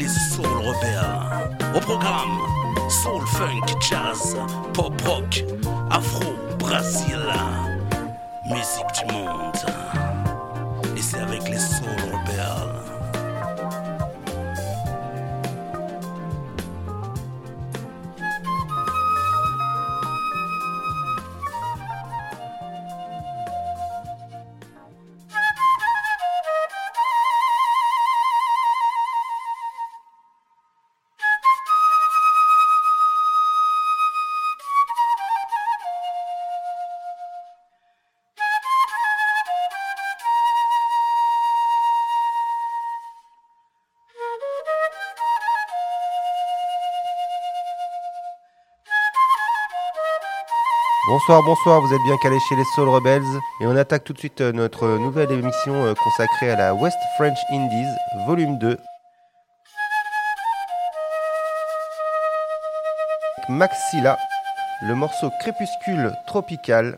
Soul Rebelles. Au programme, Bonsoir, bonsoir, vous êtes bien calés chez les Soul Rebels et on attaque tout de suite euh, notre nouvelle émission euh, consacrée à la West French Indies, volume 2. Maxilla, le morceau Crépuscule Tropical,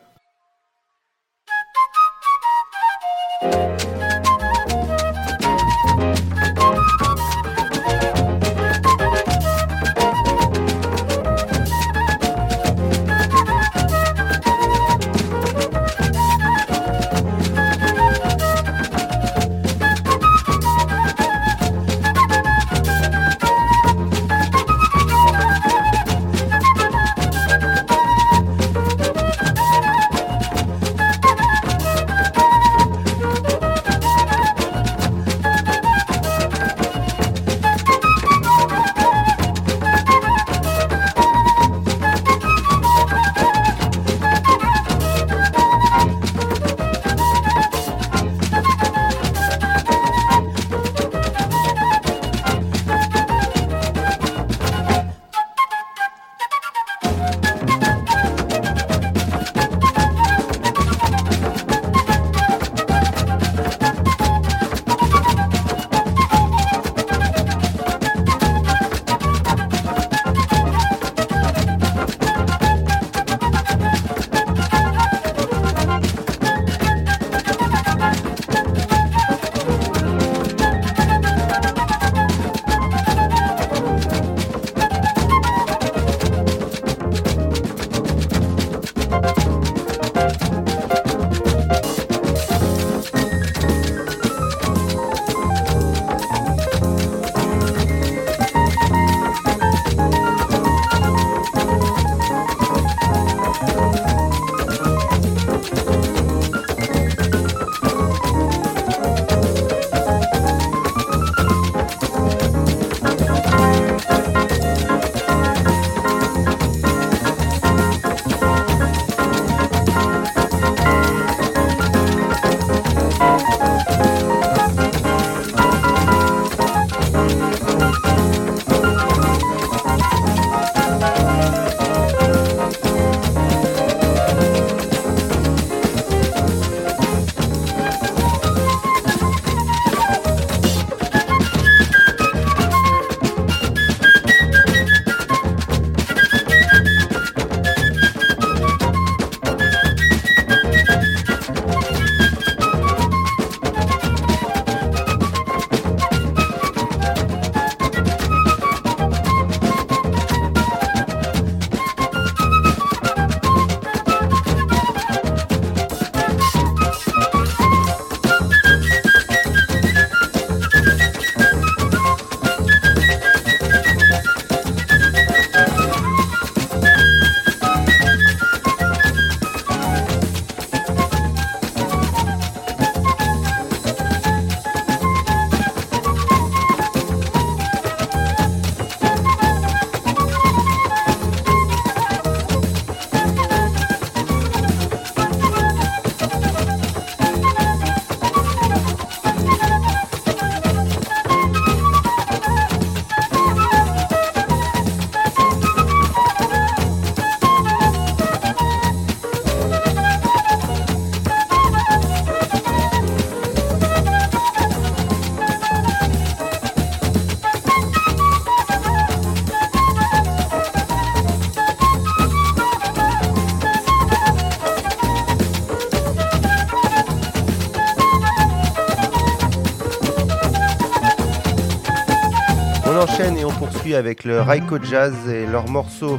poursuit avec le Raiko Jazz et leur morceau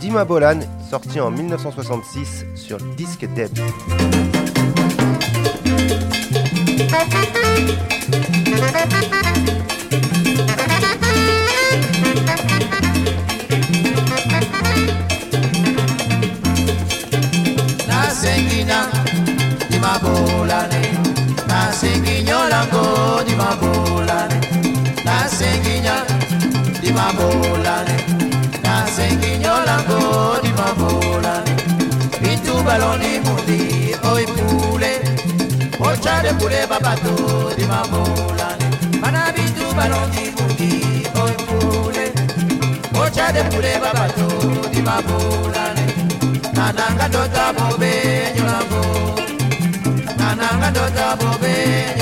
Dima Bolan, sorti en 1966 sur disque Deb. Dimabolane, Nasinginyolango di mabolane go di mabolane. Bitu baloni mudi, ochale pule oche de pule babato di mabolane. Bana bitubaloni baloni mudi, ochale pule oche de pule babato di mabolane. Nananga dota bobe nyolango nananga dota bobe nyolango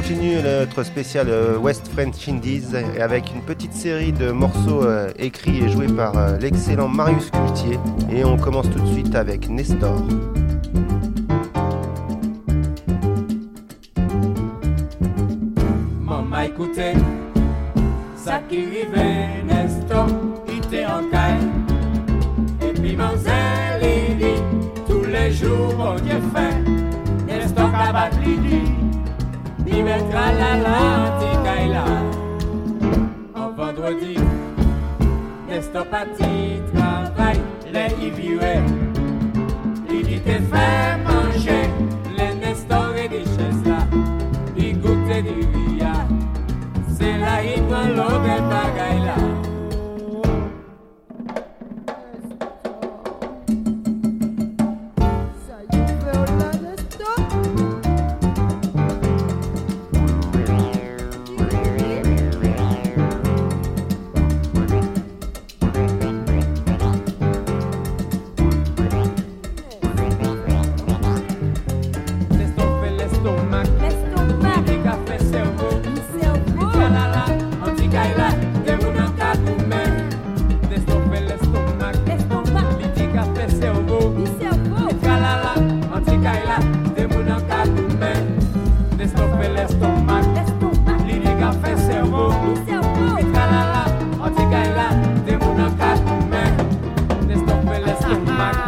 continue notre spécial euh, West French Indies avec une petite série de morceaux euh, écrits et joués par euh, l'excellent Marius Cultier. Et on commence tout de suite avec Nestor.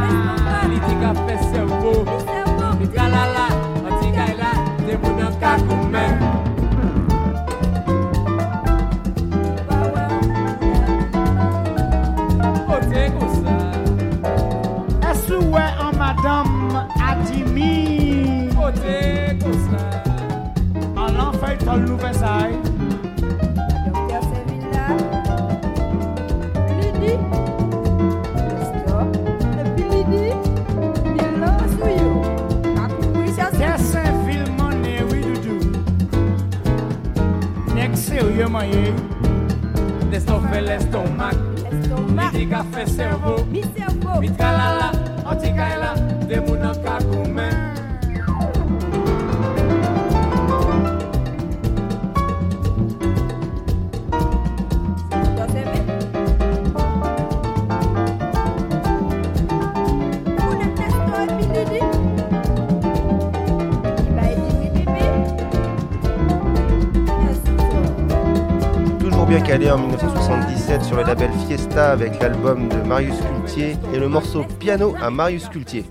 Ah. maye Des nou fe l'estomak Mi di kafe servo Mi kalala, an ti kaela, De moun an ka en 1977 sur le label Fiesta avec l'album de Marius Cultier et le morceau Piano à Marius Cultier.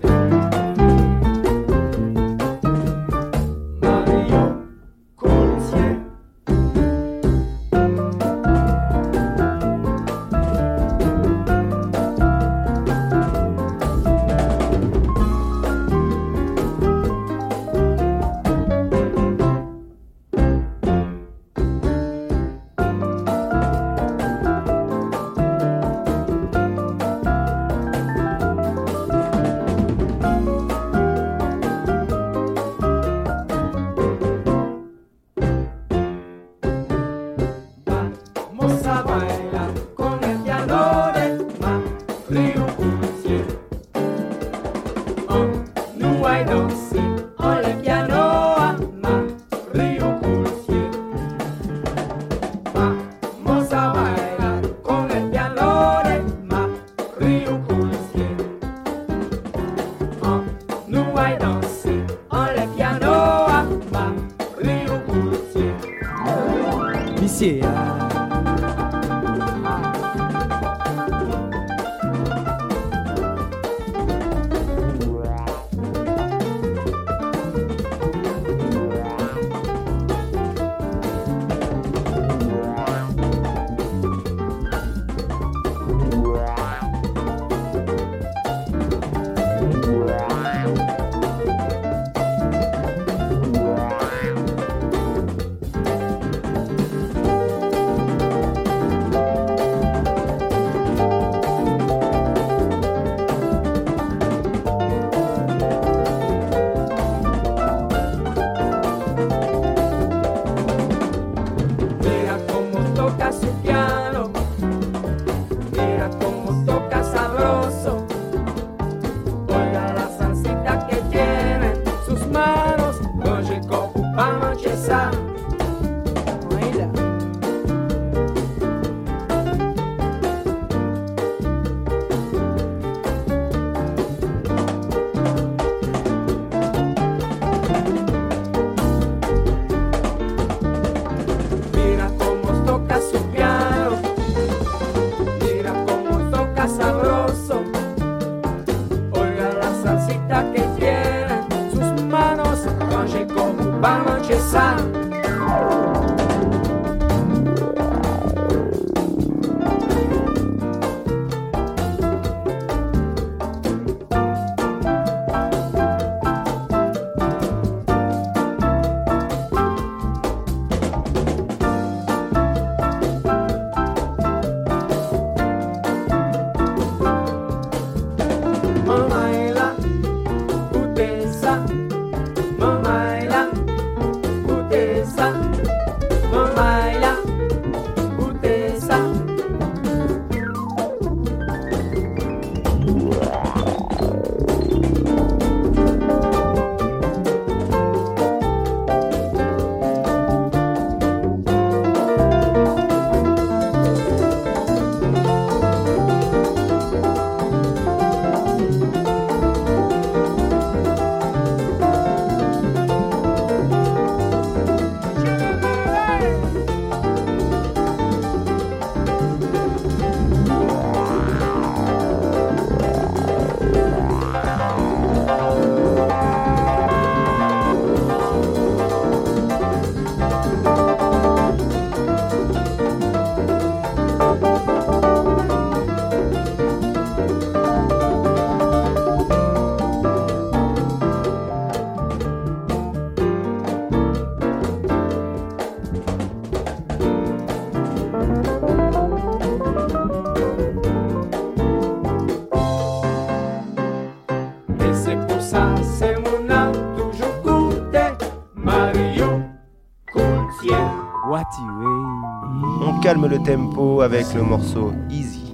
三 parti, oui. On calme le tempo avec le morceau Easy.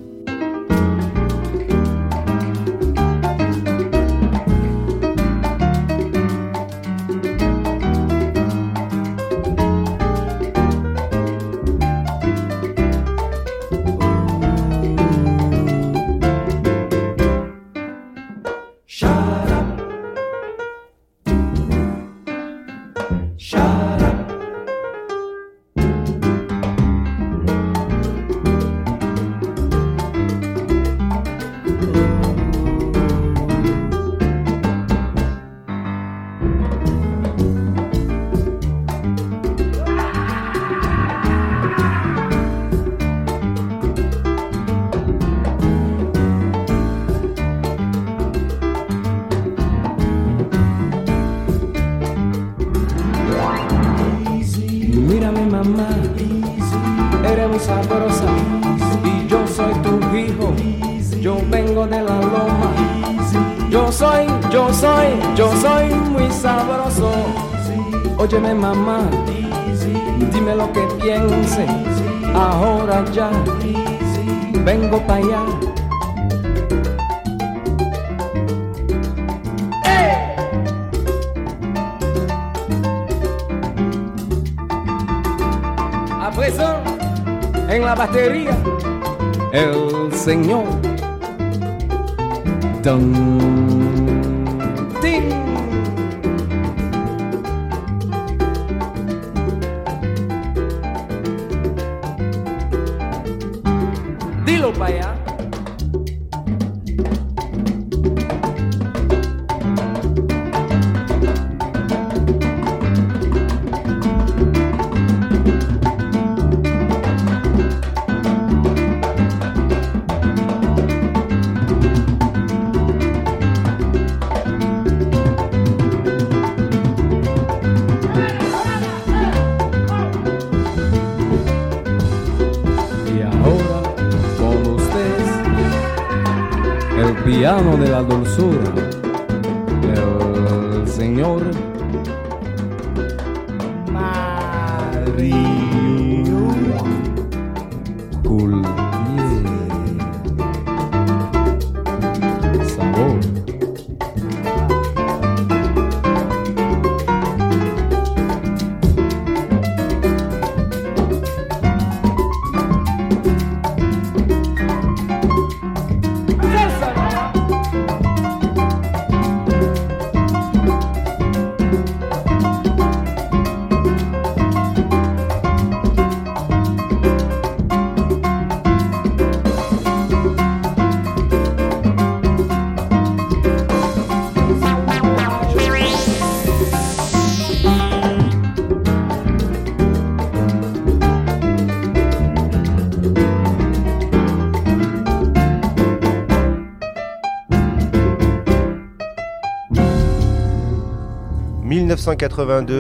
De la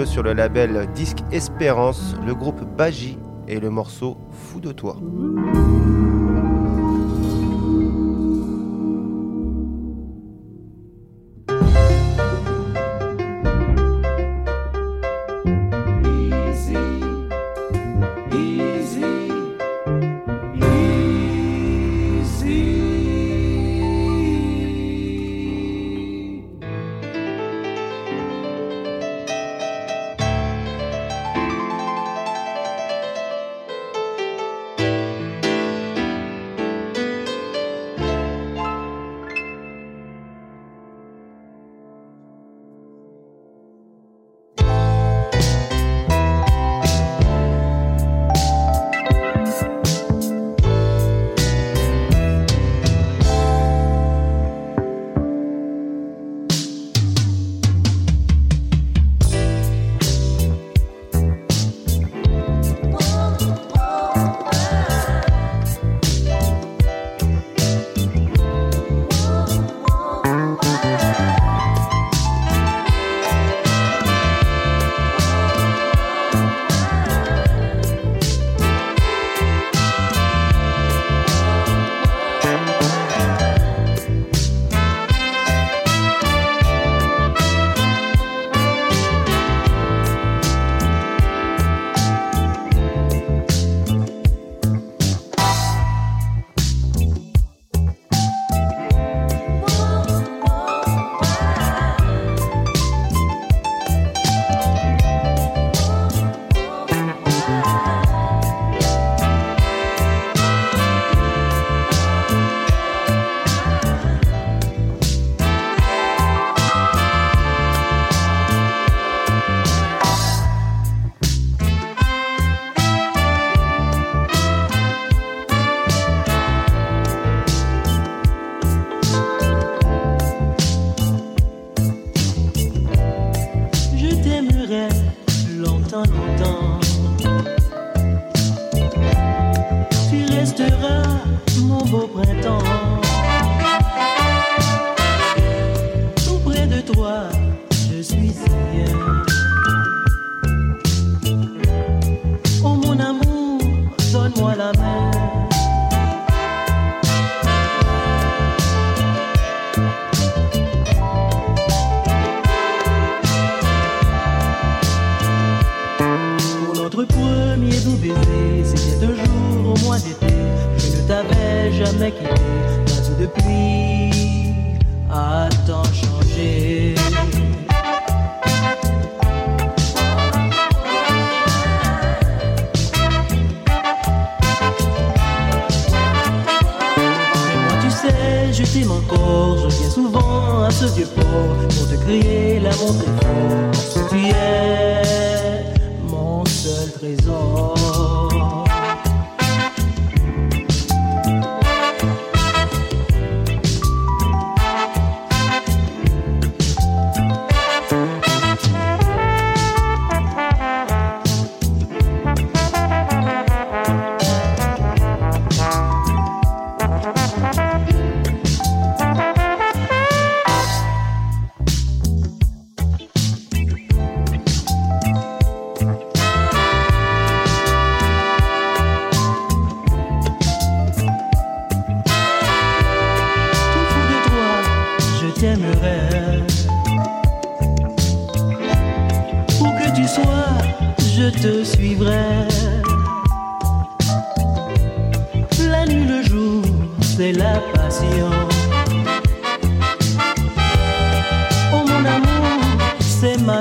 sur le label Disque Espérance, le groupe Baji et le morceau Fou de toi.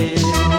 Yeah.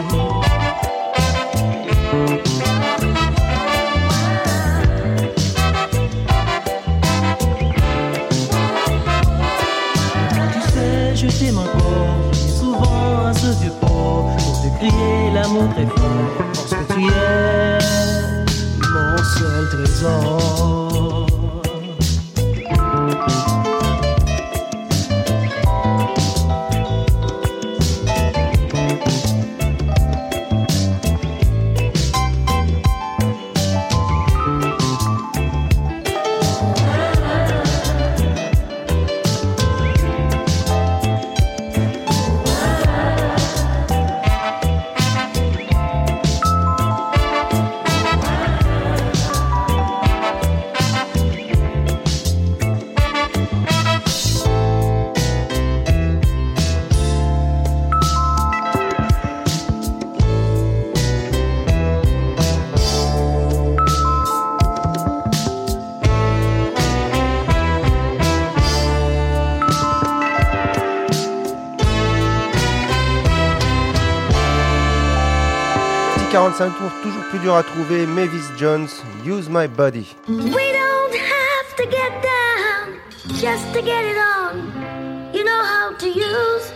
À trouver. Mavis Jones, Use My Body. We don't have to get down just to get it on. You know how to use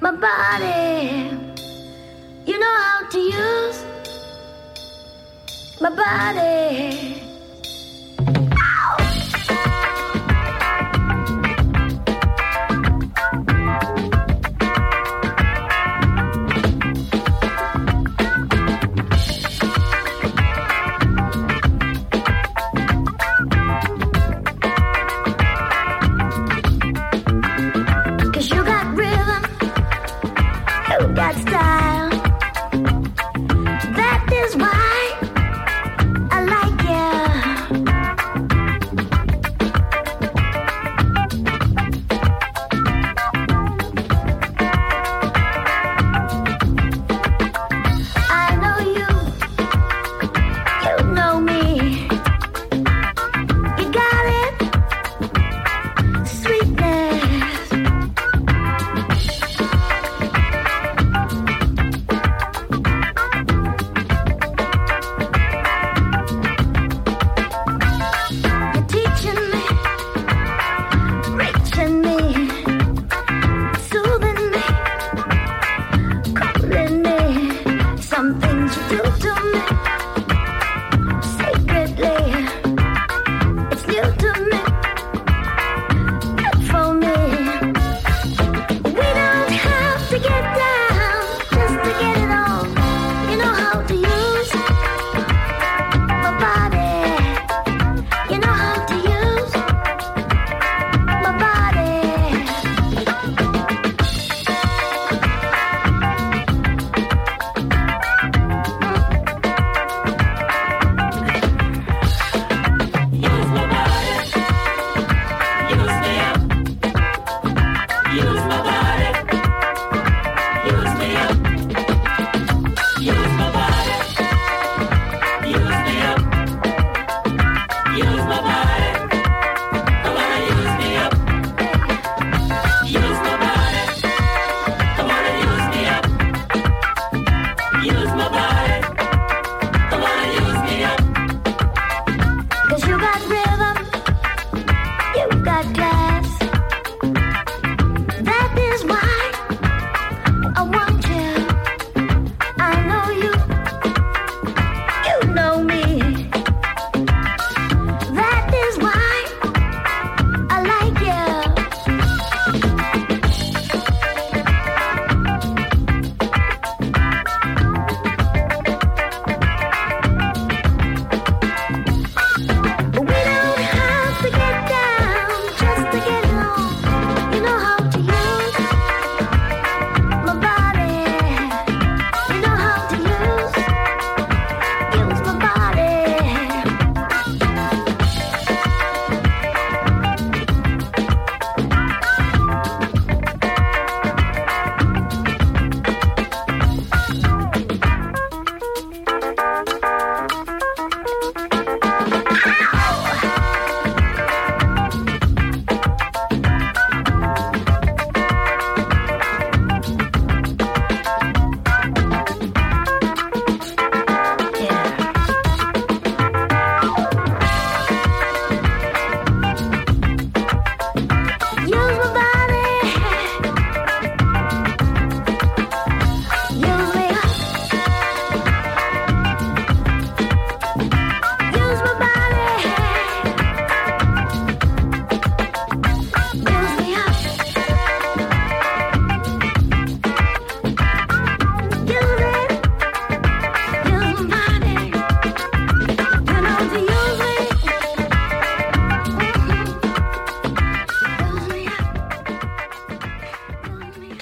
my body. You know how to use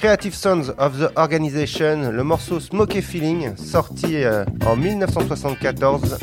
Creative Sons of the Organization, le morceau Smoky Feeling, sorti euh, en 1974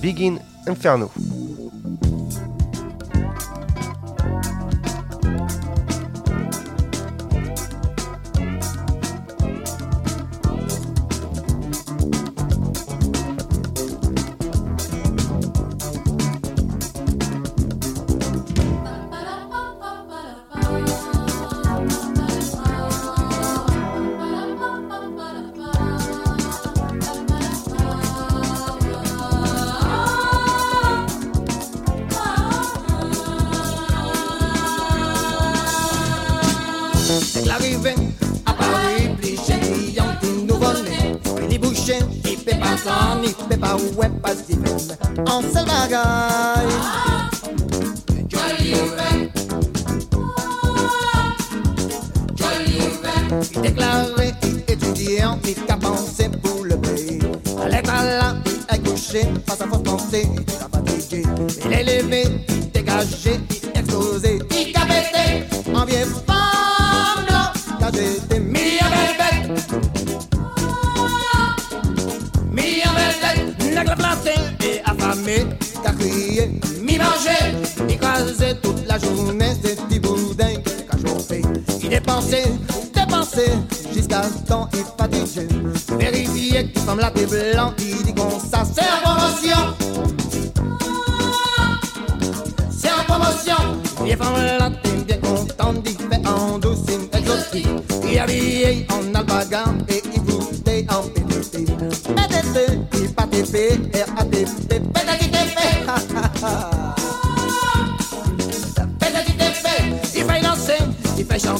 Begin Inferno.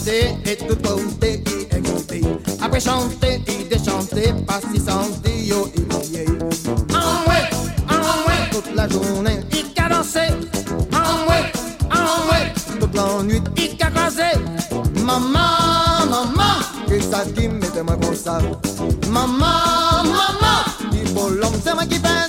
et tout compter et écouter. Après chanter et déchanter, pas si sans Dio humilié. En ouais, en ouais, toute la journée, il a dansé. En ouais, en toute la nuit, il a croisé. Maman, maman, que ça qui m'était moi comme ça. Maman, maman, il faut l'homme, c'est moi qui fais.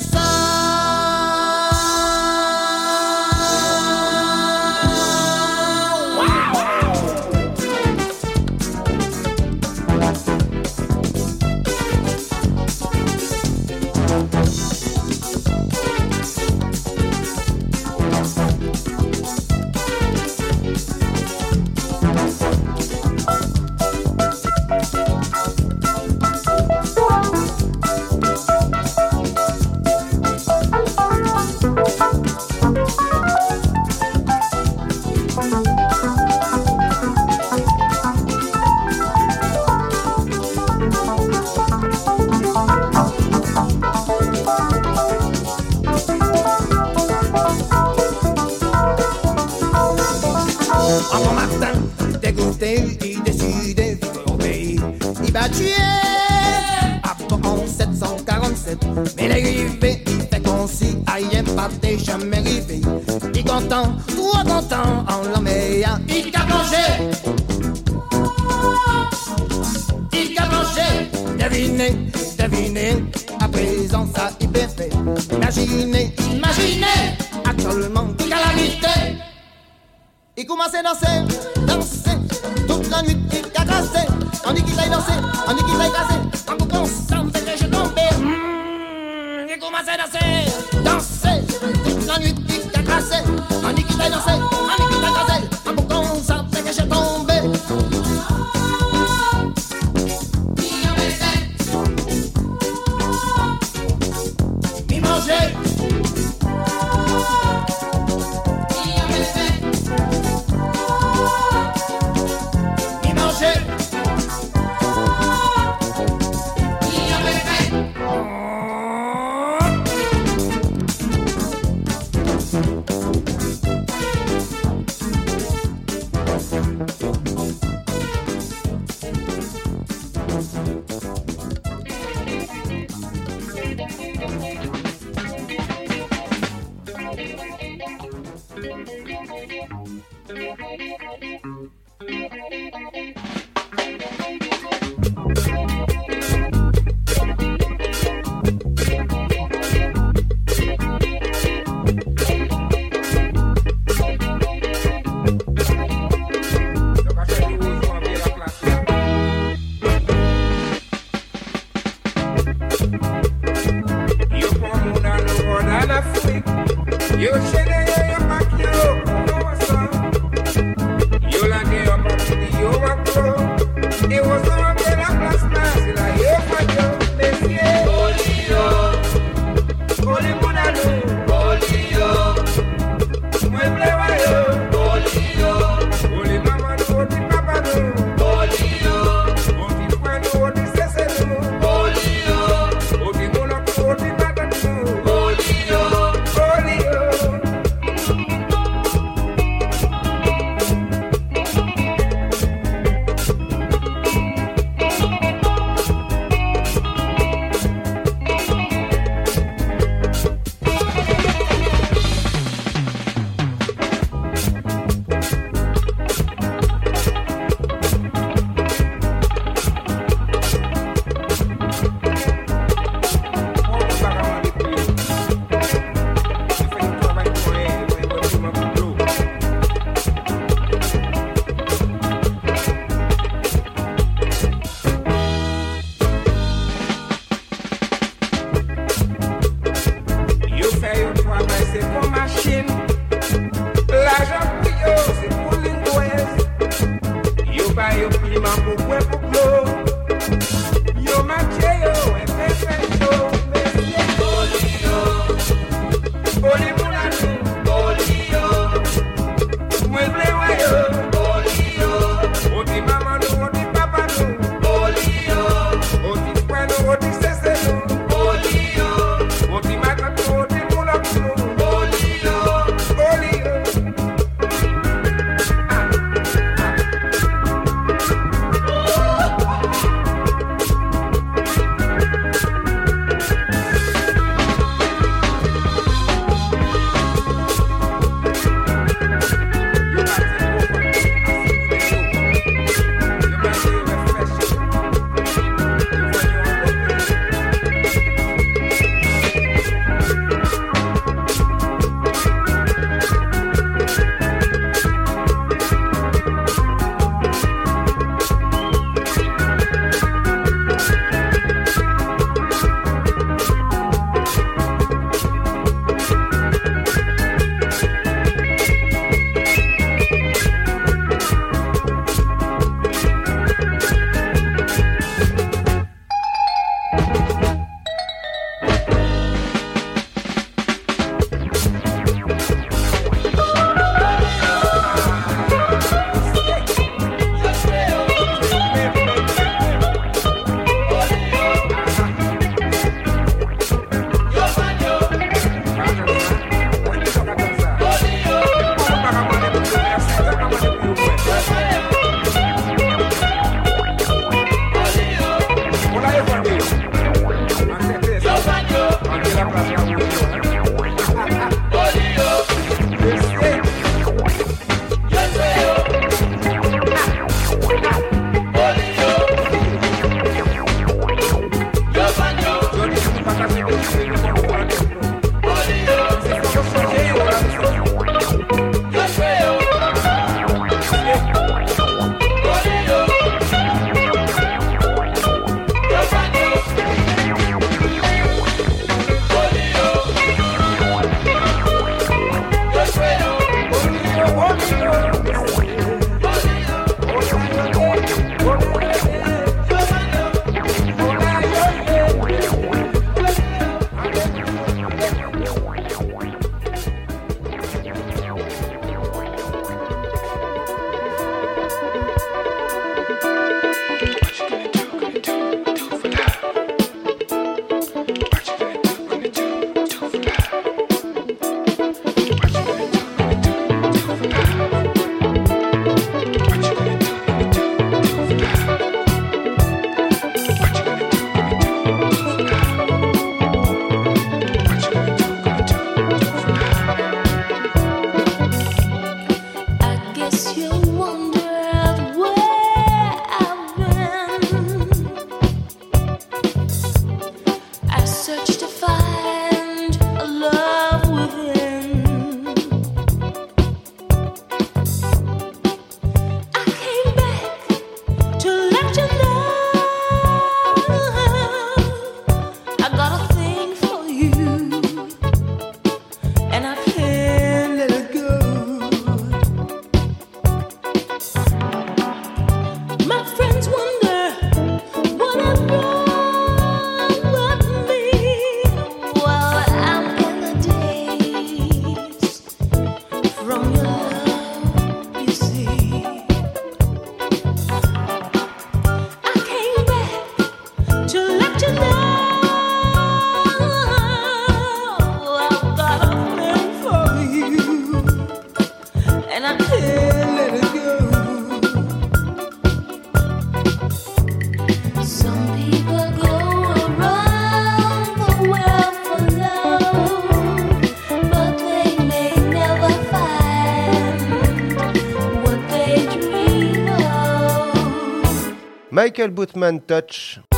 Michael Bootman Touch.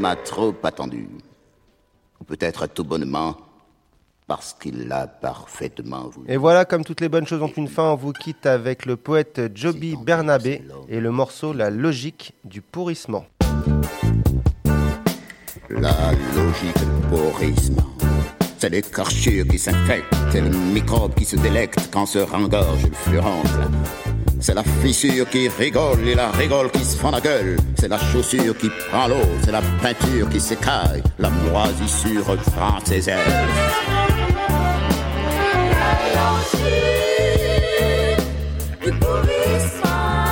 Parce que l'homme a trop attendu. Ou peut-être tout bonnement parce qu'il l'a parfaitement voulu. Et voilà, comme toutes les bonnes choses ont une fin, on vous quitte avec le poète Joby Bernabé et le morceau La logique du pourrissement. La logique du pourrissement. C'est l'écorchure qui s'infecte et le microbe qui se délecte quand se rengorge le furoncle. C'est la fissure qui rigole et la rigole qui se fend la gueule. C'est la chaussure qui prend l'eau, c'est la peinture qui s'écaille. La moisissure prend ses ailes.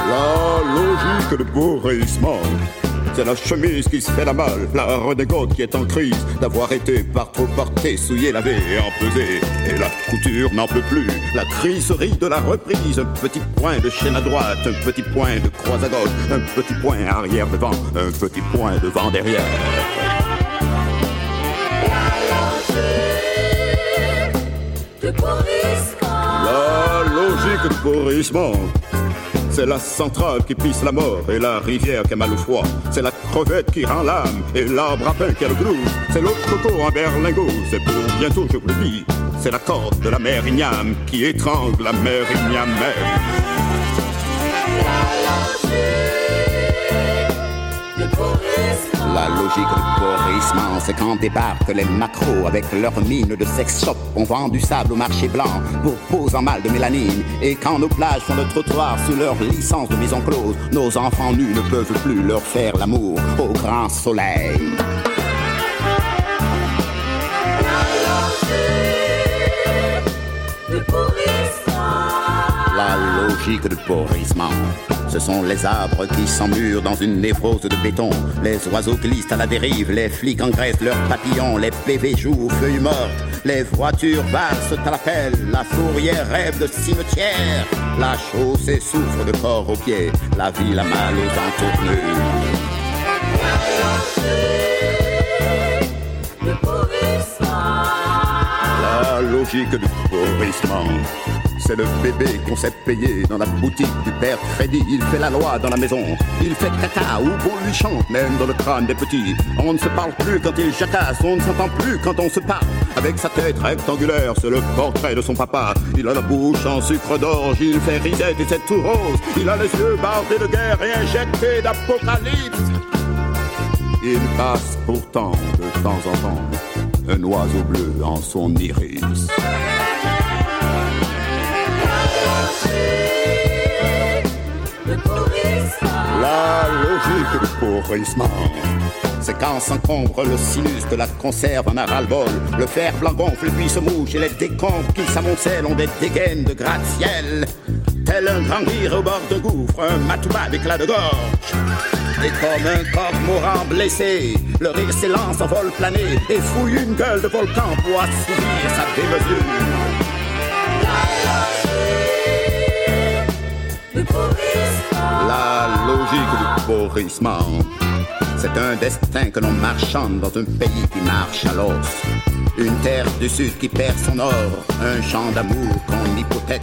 La logique de pourrissement. C'est la chemise qui se fait la malle, la renégode qui est en crise d'avoir été par trop porté, souillé, lavé et empesé. Et la couture n'en peut plus. La criserie de la reprise. Un petit point de chaîne à droite, un petit point de croix à gauche, un petit point arrière devant, un petit point devant derrière. La logique du pourrissement. C'est la centrale qui pisse la mort et la rivière qui a mal au froid. C'est la crevette qui rend l'âme et l'arbre à pain qui a le groove. C'est l'autre coco en berlingot, c'est pour bientôt, je vous le dis. C'est la corde de la mère Igname qui étrangle la mère Igname logique du pourrissement, c'est quand débarquent les macros avec leurs mines de sex shop. On vend du sable au marché blanc pour pose en mal de mélanine. Et quand nos plages font le trottoir sous leur licence de maison close, nos enfants nus ne peuvent plus leur faire l'amour au grand soleil. La pourrissement. Ce sont les arbres qui s'emmurent dans une névrose de béton. Les oiseaux glissent à la dérive, les flics engraissent leurs papillons, les PV jouent aux feuilles mortes, les voitures valsent à la pelle, la fourrière rêve de cimetière, la chaussée souffre de corps aux pieds, la ville a mal aux entournures. La logique du pourrissement. C'est le bébé qu'on s'est payé dans la boutique du père Freddy. Il fait la loi dans la maison. Il fait caca ou on lui chante, même dans le crâne des petits. On ne se parle plus quand il jacasse, on ne s'entend plus quand on se parle. Avec sa tête rectangulaire, c'est le portrait de son papa. Il a la bouche en sucre d'orge, il fait risette et c'est tout rose. Il a les yeux bardés de guerre et injectés d'apocalypse. Il passe pourtant de temps en temps un oiseau bleu en son iris. La logique du pourrissement. C'est quand s'encombre le sinus de la conserve en a ras-le-bol. Le fer blanc gonfle puis se mouche et les décombres qui s'amoncellent ont des dégaines de gratte-ciel. Tel un grand rire au bord d'un gouffre, un matouba d'éclat de gorge. Et comme un corps blessé, le rire s'élance en vol plané et fouille une gueule de volcan pour assouvir sa démesure. La logique du pourrissement. C'est un destin que l'on marchande dans un pays qui marche à l'os. Une terre du sud qui perd son or, un champ d'amour qu'on hypothèque.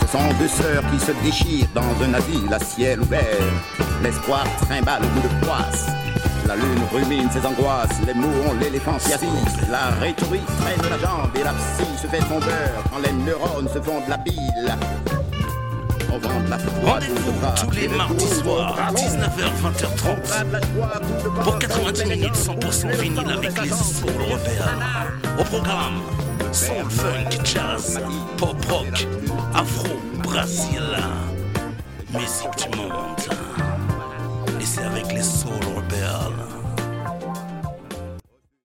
Ce sont deux sœurs qui se déchirent dans un asile à ciel ouvert. L'espoir trimballe le bout de poisse. La lune rumine ses angoisses, les mots ont l'éléphantiasis. La rhétorique traîne la jambe et la psy se fait son beurre quand les neurones se font de la bile. Rendez-vous tous les mardis soirs, 19h, 20h30, pour 90 minutes 100% vinyle avec les soul européens. Au programme, soul, funk, jazz, pop rock, afro, brésil, musique du monde. Et c'est avec les soul européens.